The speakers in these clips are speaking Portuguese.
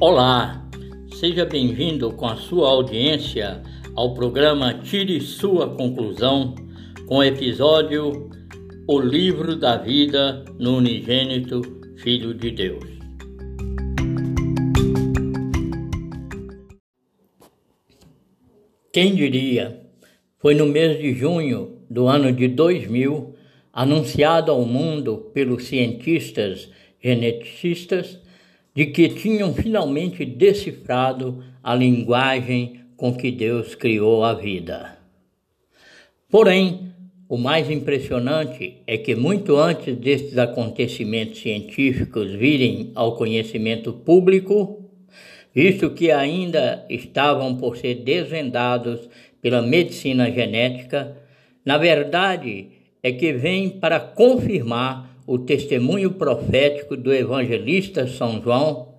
Olá, seja bem-vindo com a sua audiência ao programa Tire Sua Conclusão, com o episódio O Livro da Vida no Unigênito Filho de Deus. Quem diria? Foi no mês de junho do ano de 2000, anunciado ao mundo pelos cientistas geneticistas de que tinham finalmente decifrado a linguagem com que Deus criou a vida. Porém, o mais impressionante é que, muito antes destes acontecimentos científicos virem ao conhecimento público, visto que ainda estavam por ser desvendados pela medicina genética, na verdade é que vem para confirmar o testemunho profético do evangelista São João,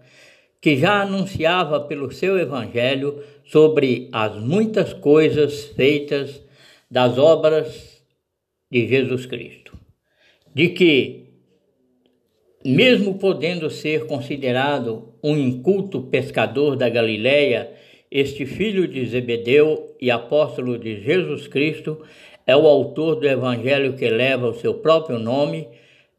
que já anunciava pelo seu evangelho sobre as muitas coisas feitas das obras de Jesus Cristo. De que, mesmo podendo ser considerado um inculto pescador da Galileia, este filho de Zebedeu e apóstolo de Jesus Cristo é o autor do evangelho que leva o seu próprio nome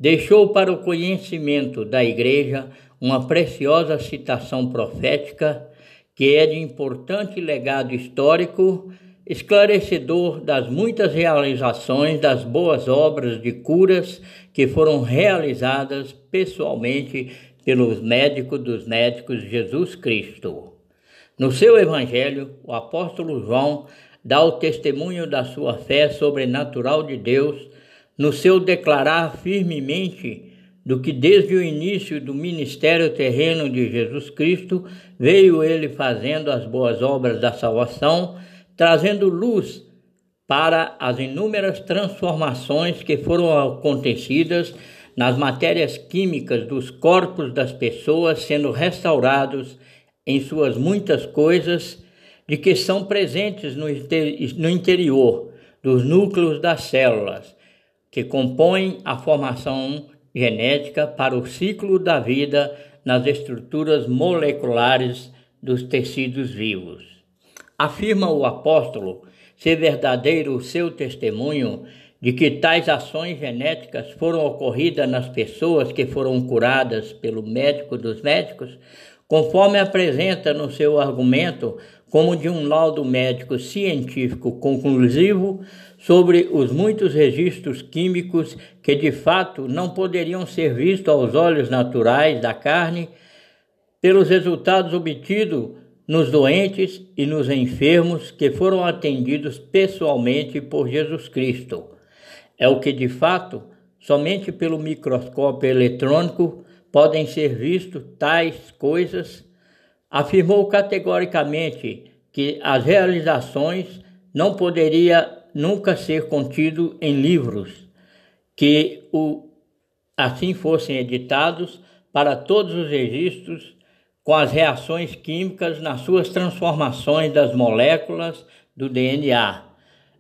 deixou para o conhecimento da Igreja uma preciosa citação profética que é de importante legado histórico, esclarecedor das muitas realizações das boas obras de curas que foram realizadas pessoalmente pelos médicos dos médicos Jesus Cristo. No seu evangelho, o apóstolo João dá o testemunho da sua fé sobrenatural de Deus no seu declarar firmemente do que desde o início do ministério terreno de Jesus Cristo veio ele fazendo as boas obras da salvação, trazendo luz para as inúmeras transformações que foram acontecidas nas matérias químicas dos corpos das pessoas sendo restaurados em suas muitas coisas de que são presentes no, interior dos núcleos das células que compõem a formação genética para o ciclo da vida nas estruturas moleculares dos tecidos vivos. Afirma o apóstolo ser verdadeiro o seu testemunho de que tais ações genéticas foram ocorridas nas pessoas que foram curadas pelo médico dos médicos, conforme apresenta no seu argumento como de um laudo médico científico conclusivo sobre os muitos registros químicos que de fato não poderiam ser vistos aos olhos naturais da carne, pelos resultados obtidos nos doentes e nos enfermos que foram atendidos pessoalmente por Jesus Cristo. É o que de fato, somente pelo microscópio eletrônico, podem ser vistos tais coisas afirmou categoricamente que as realizações não poderia nunca ser contido em livros, que o, assim fossem editados para todos os registros com as reações químicas nas suas transformações das moléculas do DNA,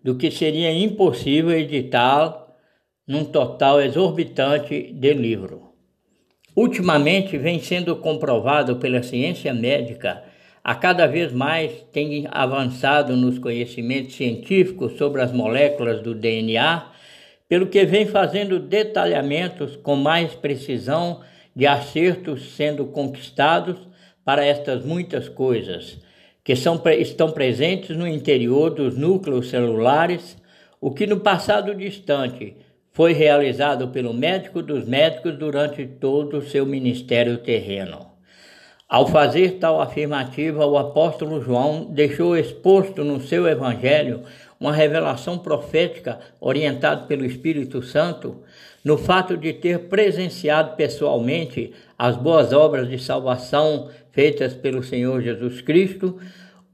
do que seria impossível editar num total exorbitante de livro. Ultimamente vem sendo comprovado pela ciência médica, a cada vez mais tem avançado nos conhecimentos científicos sobre as moléculas do DNA, pelo que vem fazendo detalhamentos com mais precisão de acertos sendo conquistados para estas muitas coisas que são, estão presentes no interior dos núcleos celulares, o que no passado distante foi realizado pelo médico dos médicos durante todo o seu ministério terreno. Ao fazer tal afirmativa, o apóstolo João deixou exposto no seu evangelho uma revelação profética orientada pelo Espírito Santo no fato de ter presenciado pessoalmente as boas obras de salvação feitas pelo Senhor Jesus Cristo,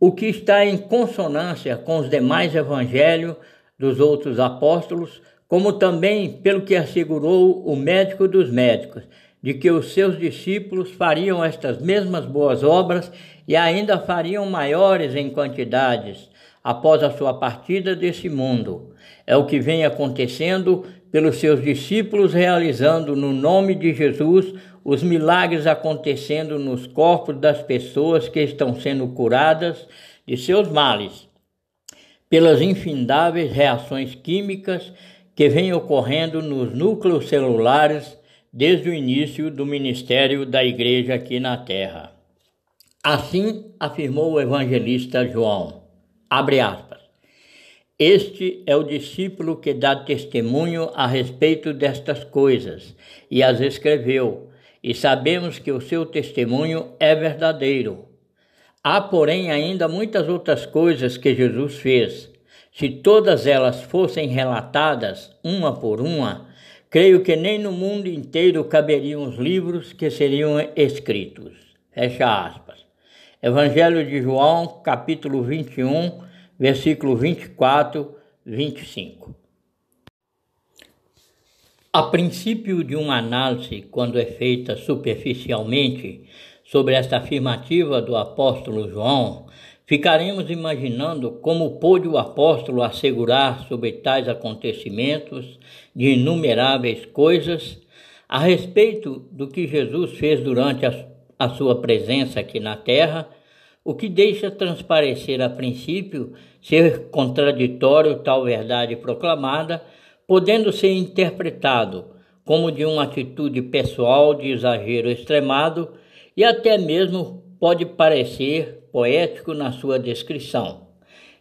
o que está em consonância com os demais evangelhos dos outros apóstolos, como também pelo que assegurou o médico dos médicos, de que os seus discípulos fariam estas mesmas boas obras e ainda fariam maiores em quantidades após a sua partida desse mundo. É o que vem acontecendo pelos seus discípulos, realizando no nome de Jesus os milagres acontecendo nos corpos das pessoas que estão sendo curadas de seus males, pelas infindáveis reações químicas que vêm ocorrendo nos núcleos celulares desde o início do ministério da Igreja aqui na Terra. Assim afirmou o evangelista João. Abre aspas. Este é o discípulo que dá testemunho a respeito destas coisas e as escreveu, e sabemos que o seu testemunho é verdadeiro. Há, porém, ainda muitas outras coisas que Jesus fez. Se todas elas fossem relatadas, uma por uma, creio que nem no mundo inteiro caberiam os livros que seriam escritos. Fecha aspas. Evangelho de João, capítulo 21, versículo 24, 25. A princípio de uma análise, quando é feita superficialmente sobre esta afirmativa do apóstolo João, ficaremos imaginando como pôde o apóstolo assegurar sobre tais acontecimentos de inumeráveis coisas a respeito do que Jesus fez durante a, a sua presença aqui na terra o que deixa transparecer a princípio ser contraditório tal verdade proclamada, podendo ser interpretado como de uma atitude pessoal de exagero extremado e até mesmo pode parecer poético na sua descrição,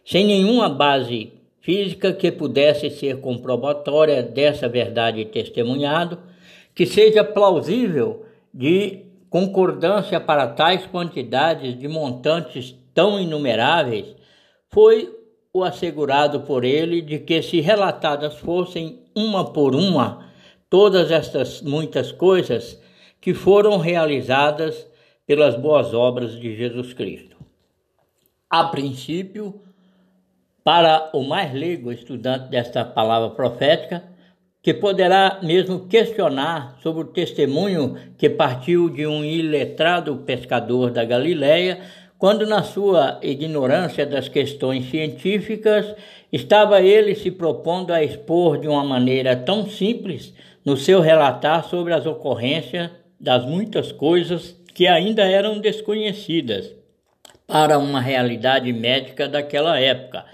sem nenhuma base física que pudesse ser comprobatória dessa verdade testemunhado, que seja plausível de concordância para tais quantidades de montantes tão inumeráveis foi o assegurado por ele de que, se relatadas fossem uma por uma, todas estas muitas coisas que foram realizadas pelas boas obras de Jesus Cristo. A princípio, para o mais leigo estudante desta palavra profética, que poderá mesmo questionar sobre o testemunho que partiu de um iletrado pescador da Galiléia, quando na sua ignorância das questões científicas estava ele se propondo a expor de uma maneira tão simples no seu relatar sobre as ocorrências das muitas coisas que ainda eram desconhecidas para uma realidade médica daquela época.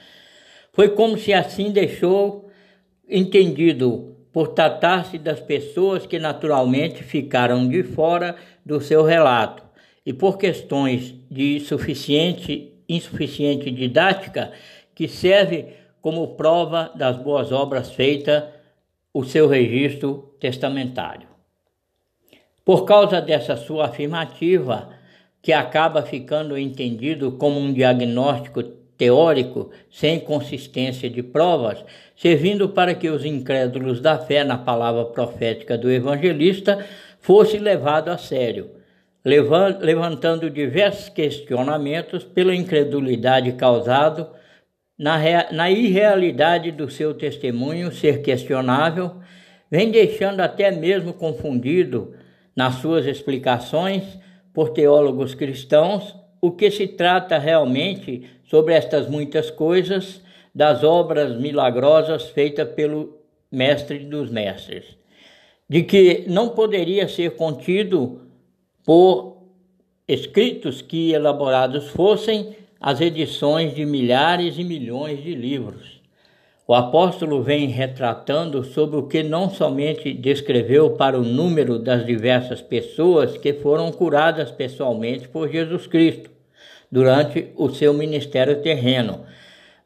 Foi como se assim deixou entendido por tratar-se das pessoas que naturalmente ficaram de fora do seu relato e por questões de suficiente, insuficiente didática que serve como prova das boas obras feitas o seu registro testamentário. Por causa dessa sua afirmativa, que acaba ficando entendido como um diagnóstico teórico sem consistência de provas, servindo para que os incrédulos da fé na palavra profética do evangelista fosse levado a sério, levantando diversos questionamentos pela incredulidade causado na, na irrealidade do seu testemunho ser questionável, vem deixando até mesmo confundido nas suas explicações por teólogos cristãos o que se trata realmente sobre estas muitas coisas das obras milagrosas feitas pelo Mestre dos Mestres, de que não poderia ser contido por escritos que elaborados fossem as edições de milhares e milhões de livros. O apóstolo vem retratando sobre o que não somente descreveu para o número das diversas pessoas que foram curadas pessoalmente por Jesus Cristo durante o seu ministério terreno,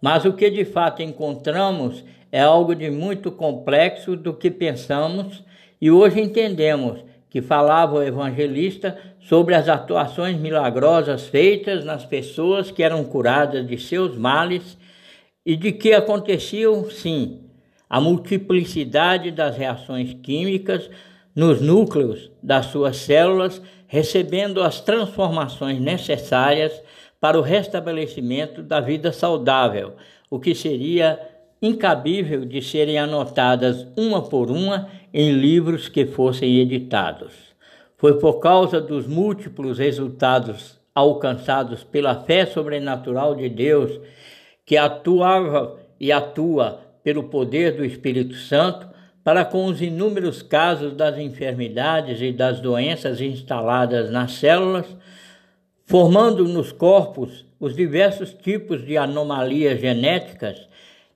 mas o que de fato encontramos é algo de muito complexo do que pensamos e hoje entendemos que falava o evangelista sobre as atuações milagrosas feitas nas pessoas que eram curadas de seus males e de que aconteciam, sim, a multiplicidade das reações químicas nos núcleos das suas células, recebendo as transformações necessárias para o restabelecimento da vida saudável, o que seria incabível de serem anotadas uma por uma em livros que fossem editados. Foi por causa dos múltiplos resultados alcançados pela fé sobrenatural de Deus, que atuava e atua pelo poder do Espírito Santo, para com os inúmeros casos das enfermidades e das doenças instaladas nas células, formando nos corpos os diversos tipos de anomalias genéticas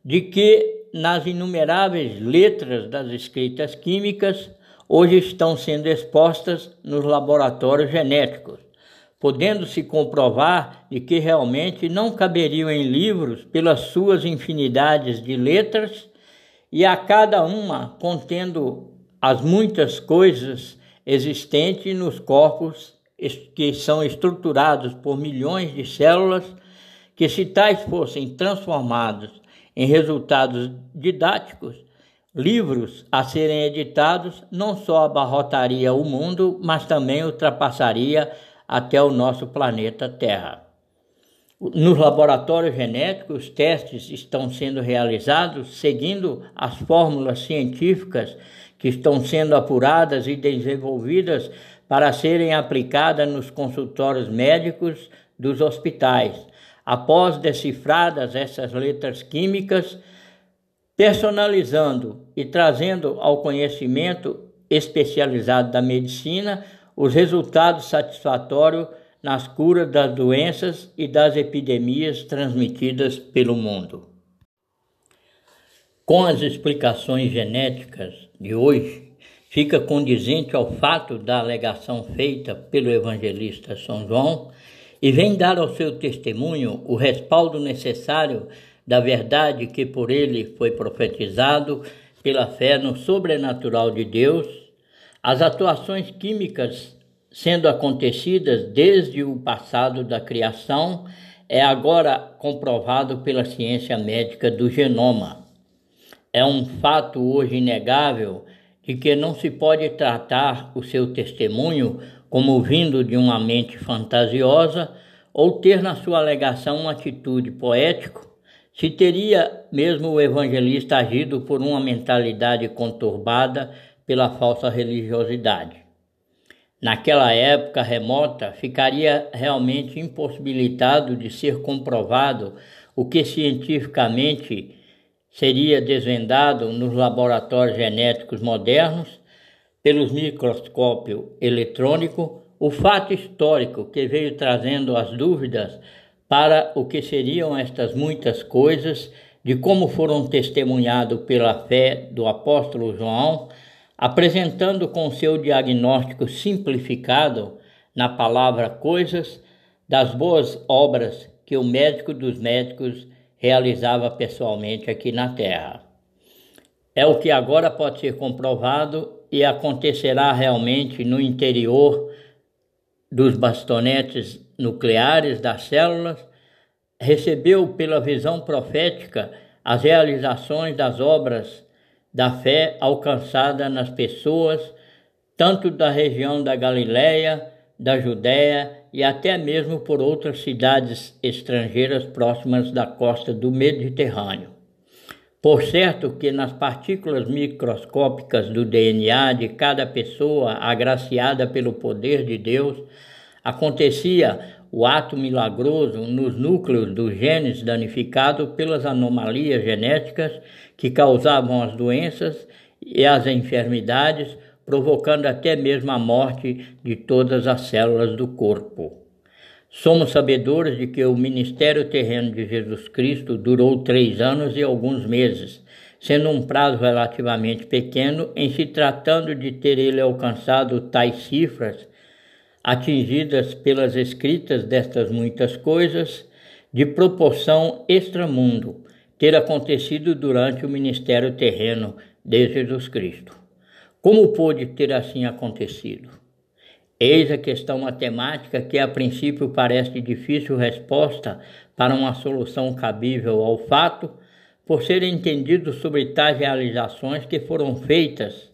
de que, nas inumeráveis letras das escritas químicas, hoje estão sendo expostas nos laboratórios genéticos, podendo-se comprovar de que realmente não caberiam em livros pelas suas infinidades de letras e a cada uma contendo as muitas coisas existentes nos corpos que são estruturados por milhões de células, que se tais fossem transformados em resultados didáticos, livros a serem editados não só abarrotaria o mundo, mas também ultrapassaria até o nosso planeta Terra. Nos laboratórios genéticos, testes estão sendo realizados seguindo as fórmulas científicas que estão sendo apuradas e desenvolvidas para serem aplicadas nos consultórios médicos dos hospitais. Após decifradas essas letras químicas, personalizando e trazendo ao conhecimento especializado da medicina os resultados satisfatórios nas curas das doenças e das epidemias transmitidas pelo mundo. Com as explicações genéticas de hoje, fica condizente ao fato da alegação feita pelo evangelista São João e vem dar ao seu testemunho o respaldo necessário da verdade que por ele foi profetizado pela fé no sobrenatural de Deus, as atuações químicas sendo acontecidas desde o passado da criação, é agora comprovado pela ciência médica do genoma. É um fato hoje inegável de que não se pode tratar o seu testemunho como vindo de uma mente fantasiosa ou ter na sua alegação uma atitude poética, se teria mesmo o evangelista agido por uma mentalidade conturbada pela falsa religiosidade. Naquela época remota, ficaria realmente impossibilitado de ser comprovado o que cientificamente seria desvendado nos laboratórios genéticos modernos pelos microscópio eletrônico, o fato histórico que veio trazendo as dúvidas para o que seriam estas muitas coisas, de como foram testemunhado pela fé do apóstolo João apresentando com seu diagnóstico simplificado na palavra coisas das boas obras que o médico dos médicos realizava pessoalmente aqui na Terra. É o que agora pode ser comprovado e acontecerá realmente no interior dos bastonetes nucleares das células, recebeu pela visão profética as realizações das obras da fé alcançada nas pessoas, tanto da região da Galiléia, da Judéia e até mesmo por outras cidades estrangeiras próximas da costa do Mediterrâneo. Por certo que nas partículas microscópicas do DNA de cada pessoa agraciada pelo poder de Deus, acontecia o ato milagroso nos núcleos dos genes danificados pelas anomalias genéticas que causavam as doenças e as enfermidades, provocando até mesmo a morte de todas as células do corpo. Somos sabedores de que o ministério terreno de Jesus Cristo durou três anos e alguns meses, sendo um prazo relativamente pequeno em se tratando de ter ele alcançado tais cifras atingidas pelas escritas destas muitas coisas, de proporção extramundo, ter acontecido durante o ministério terreno de Jesus Cristo. Como pôde ter assim acontecido? Eis a questão matemática que a princípio parece difícil resposta para uma solução cabível ao fato, por ser entendido sobre tais realizações que foram feitas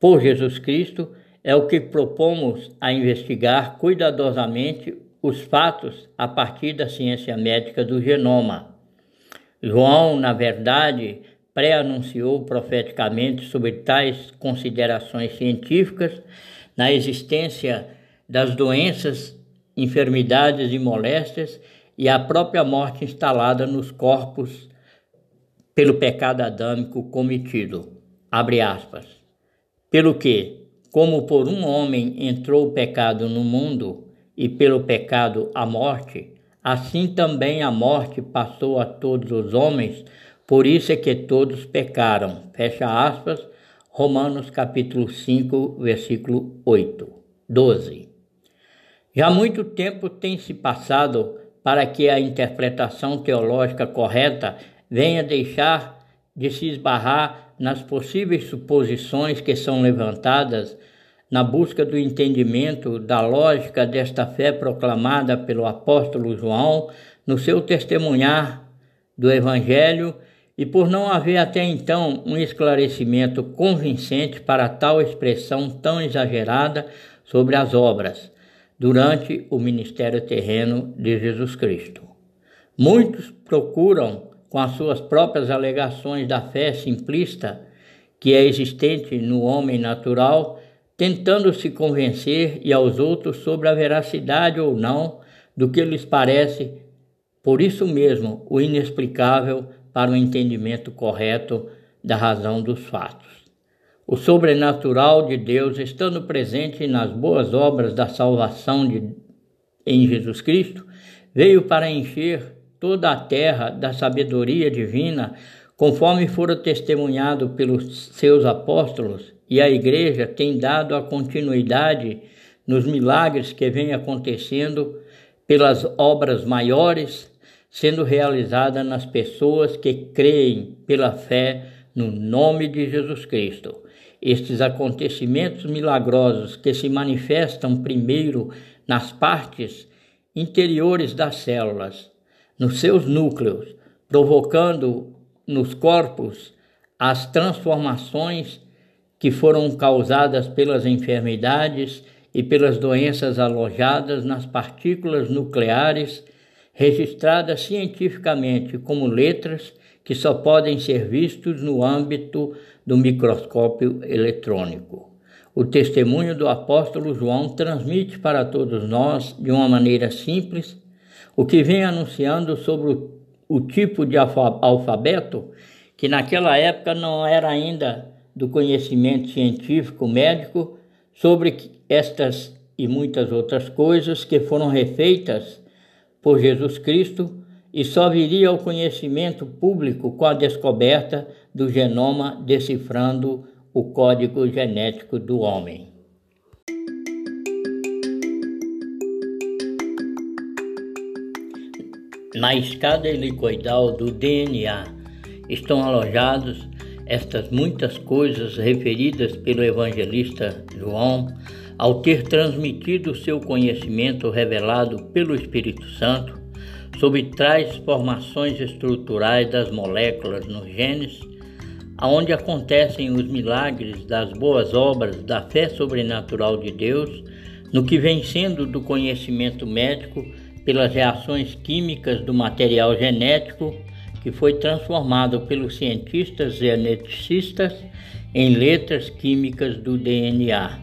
por Jesus Cristo é o que propomos a investigar cuidadosamente os fatos a partir da ciência médica do genoma. João, na verdade, pré-anunciou profeticamente sobre tais considerações científicas na existência das doenças, enfermidades e moléstias e a própria morte instalada nos corpos pelo pecado adâmico cometido. Abre aspas. Pelo que, como por um homem entrou o pecado no mundo, e pelo pecado a morte, assim também a morte passou a todos os homens, por isso é que todos pecaram. Fecha aspas, Romanos capítulo 5, versículo 8, 12. Já muito tempo tem se passado para que a interpretação teológica correta venha deixar de se esbarrar nas possíveis suposições que são levantadas na busca do entendimento da lógica desta fé proclamada pelo apóstolo João no seu testemunhar do Evangelho e por não haver até então um esclarecimento convincente para tal expressão tão exagerada sobre as obras durante o ministério terreno de Jesus Cristo. Muitos procuram, com as suas próprias alegações da fé simplista que é existente no homem natural, tentando se convencer e aos outros sobre a veracidade ou não do que lhes parece, por isso mesmo, o inexplicável para o entendimento correto da razão dos fatos. O sobrenatural de Deus, estando presente nas boas obras da salvação de, em Jesus Cristo, veio para encher toda a terra da sabedoria divina, conforme fora testemunhado pelos seus apóstolos, e a Igreja tem dado a continuidade nos milagres que vêm acontecendo pelas obras maiores sendo realizada nas pessoas que creem pela fé no nome de Jesus Cristo. Estes acontecimentos milagrosos que se manifestam primeiro nas partes interiores das células, nos seus núcleos, provocando nos corpos as transformações que foram causadas pelas enfermidades e pelas doenças alojadas nas partículas nucleares registradas cientificamente como letras que só podem ser vistos no âmbito do microscópio eletrônico. O testemunho do apóstolo João transmite para todos nós, de uma maneira simples, o que vem anunciando sobre o, o tipo de alfabeto que naquela época não era ainda do conhecimento científico médico sobre estas e muitas outras coisas que foram refeitas por Jesus Cristo e só viria ao conhecimento público com a descoberta do genoma decifrando o código genético do homem. Na escada helicoidal do DNA estão alojados estas muitas coisas referidas pelo evangelista João ao ter transmitido seu conhecimento revelado pelo Espírito Santo sobre tais formações estruturais das moléculas nos genes, aonde acontecem os milagres das boas obras da fé sobrenatural de Deus, no que vem sendo do conhecimento médico pelas reações químicas do material genético que foi transformado pelos cientistas geneticistas em letras químicas do DNA.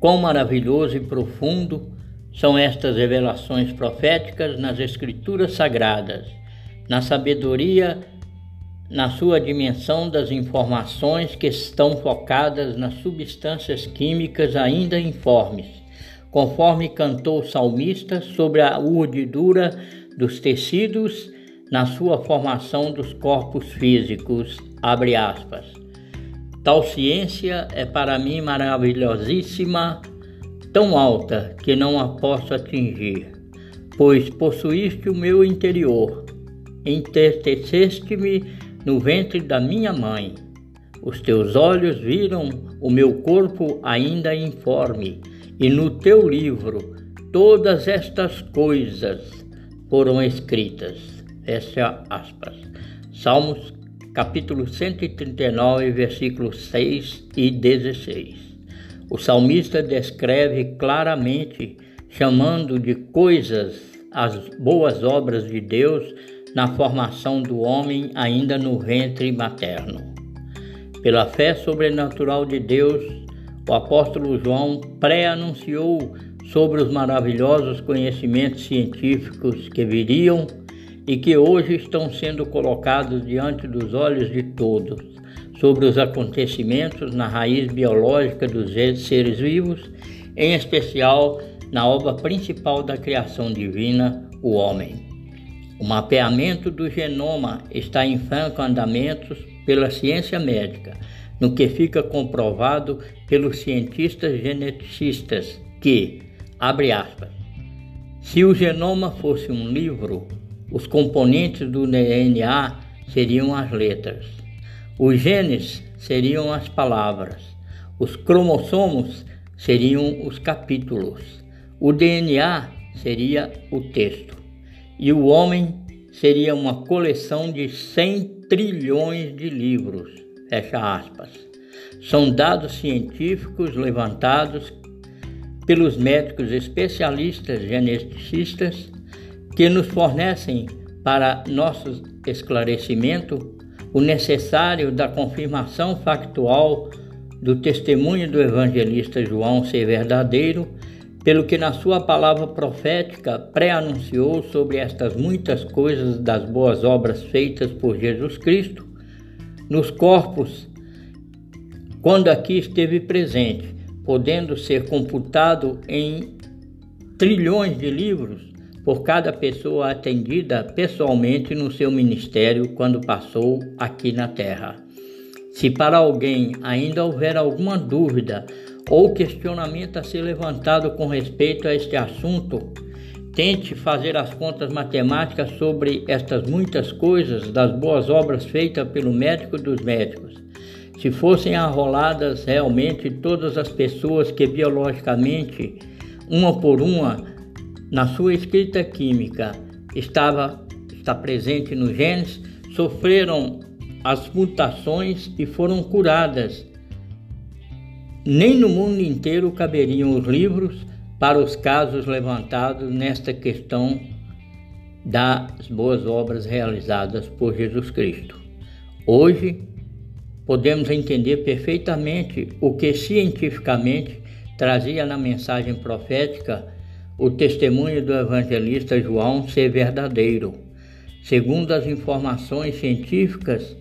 Quão maravilhoso e profundo são estas revelações proféticas nas Escrituras Sagradas, na sabedoria, na sua dimensão das informações que estão focadas nas substâncias químicas ainda informes, conforme cantou o salmista sobre a urdidura dos tecidos na sua formação dos corpos físicos. Abre aspas. Tal ciência é para mim maravilhosíssima, tão alta que não a posso atingir, pois possuíste o meu interior, entristeceste-me no ventre da minha mãe. Os teus olhos viram o meu corpo ainda informe, e no teu livro todas estas coisas foram escritas. Fecha aspas. Salmos capítulo 139, versículos 6 e 16. O salmista descreve claramente, chamando de coisas as boas obras de Deus na formação do homem ainda no ventre materno. Pela fé sobrenatural de Deus, o apóstolo João pré-anunciou sobre os maravilhosos conhecimentos científicos que viriam e que hoje estão sendo colocados diante dos olhos de todos, sobre os acontecimentos na raiz biológica dos seres vivos, em especial na obra principal da criação divina, o homem. O mapeamento do genoma está em franco andamento pela ciência médica, no que fica comprovado pelos cientistas geneticistas que, abre aspas, se o genoma fosse um livro, os componentes do DNA seriam as letras, os genes seriam as palavras, os cromossomos seriam os capítulos, o DNA seria o texto e o homem seria uma coleção de 100 trilhões de livros. Fecha aspas. São dados científicos levantados pelos médicos especialistas geneticistas que nos fornecem para nosso esclarecimento o necessário da confirmação factual do testemunho do evangelista João ser verdadeiro, pelo que na sua palavra profética pré-anunciou sobre estas muitas coisas das boas obras feitas por Jesus Cristo nos corpos quando aqui esteve presente podendo ser computado em trilhões de livros por cada pessoa atendida pessoalmente no seu ministério quando passou aqui na Terra. Se para alguém ainda houver alguma dúvida ou questionamento a ser levantado com respeito a este assunto, tente fazer as contas matemáticas sobre estas muitas coisas das boas obras feitas pelo médico dos médicos se fossem arroladas realmente todas as pessoas que biologicamente, uma por uma, na sua escrita química, estava está presente nos genes, sofreram as mutações e foram curadas. Nem no mundo inteiro caberiam os livros para os casos levantados nesta questão das boas obras realizadas por Jesus Cristo. Hoje, podemos entender perfeitamente o que cientificamente trazia na mensagem profética o testemunho do evangelista João ser verdadeiro. Segundo as informações científicas,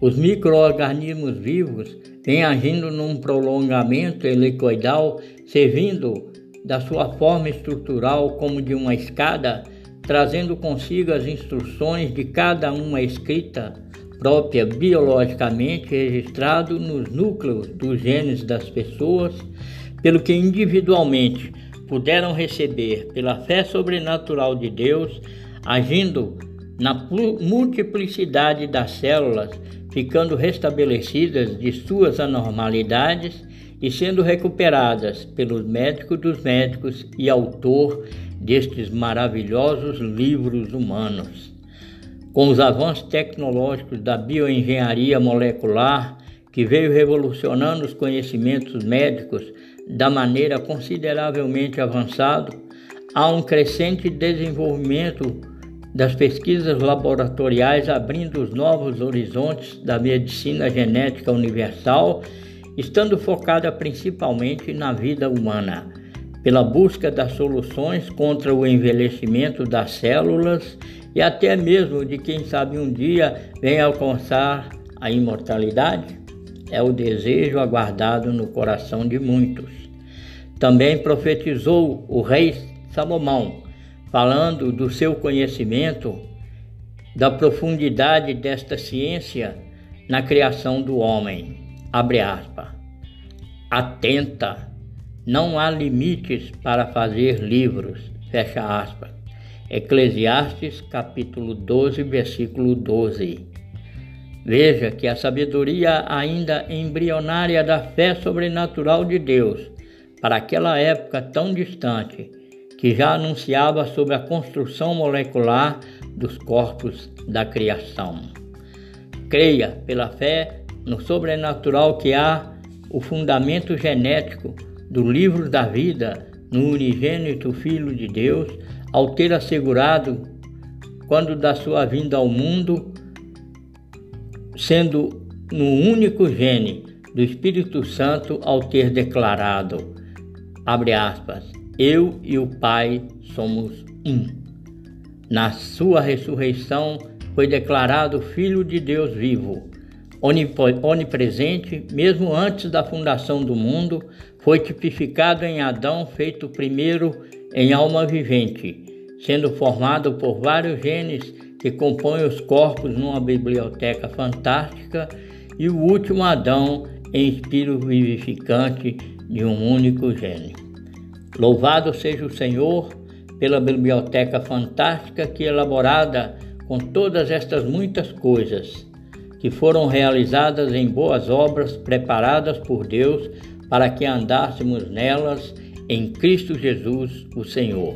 os microorganismos vivos vêm agindo num prolongamento helicoidal, servindo da sua forma estrutural como de uma escada, trazendo consigo as instruções de cada uma escrita própria biologicamente registrado nos núcleos dos genes das pessoas, pelo que individualmente puderam receber pela fé sobrenatural de Deus, agindo na multiplicidade das células, ficando restabelecidas de suas anormalidades e sendo recuperadas pelos médicos dos médicos e autor destes maravilhosos livros humanos. Com os avanços tecnológicos da bioengenharia molecular, que veio revolucionando os conhecimentos médicos da maneira consideravelmente avançado, há um crescente desenvolvimento das pesquisas laboratoriais abrindo os novos horizontes da medicina genética universal, estando focada principalmente na vida humana, pela busca das soluções contra o envelhecimento das células e até mesmo de quem sabe um dia vem alcançar a imortalidade? É o desejo aguardado no coração de muitos. Também profetizou o rei Salomão, falando do seu conhecimento, da profundidade desta ciência na criação do homem. Abre aspas. Atenta, não há limites para fazer livros. Fecha aspas. Eclesiastes capítulo 12, versículo 12. Veja que a sabedoria ainda embrionária da fé sobrenatural de Deus, para aquela época tão distante, que já anunciava sobre a construção molecular dos corpos da criação. Creia pela fé no sobrenatural que há o fundamento genético do livro da vida no unigênito Filho de Deus ao ter assegurado, quando da sua vinda ao mundo, sendo no único gene do Espírito Santo, ao ter declarado, abre aspas, eu e o Pai somos um. Na sua ressurreição foi declarado Filho de Deus vivo, onipresente, mesmo antes da fundação do mundo, foi tipificado em Adão, feito primeiro em alma vivente, sendo formado por vários genes que compõem os corpos numa biblioteca fantástica, e o último Adão em espírito vivificante de um único gene. Louvado seja o Senhor pela biblioteca fantástica que, elaborada com todas estas muitas coisas, que foram realizadas em boas obras preparadas por Deus para que andássemos nelas em Cristo Jesus, o Senhor.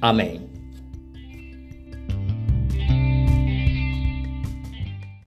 Amém.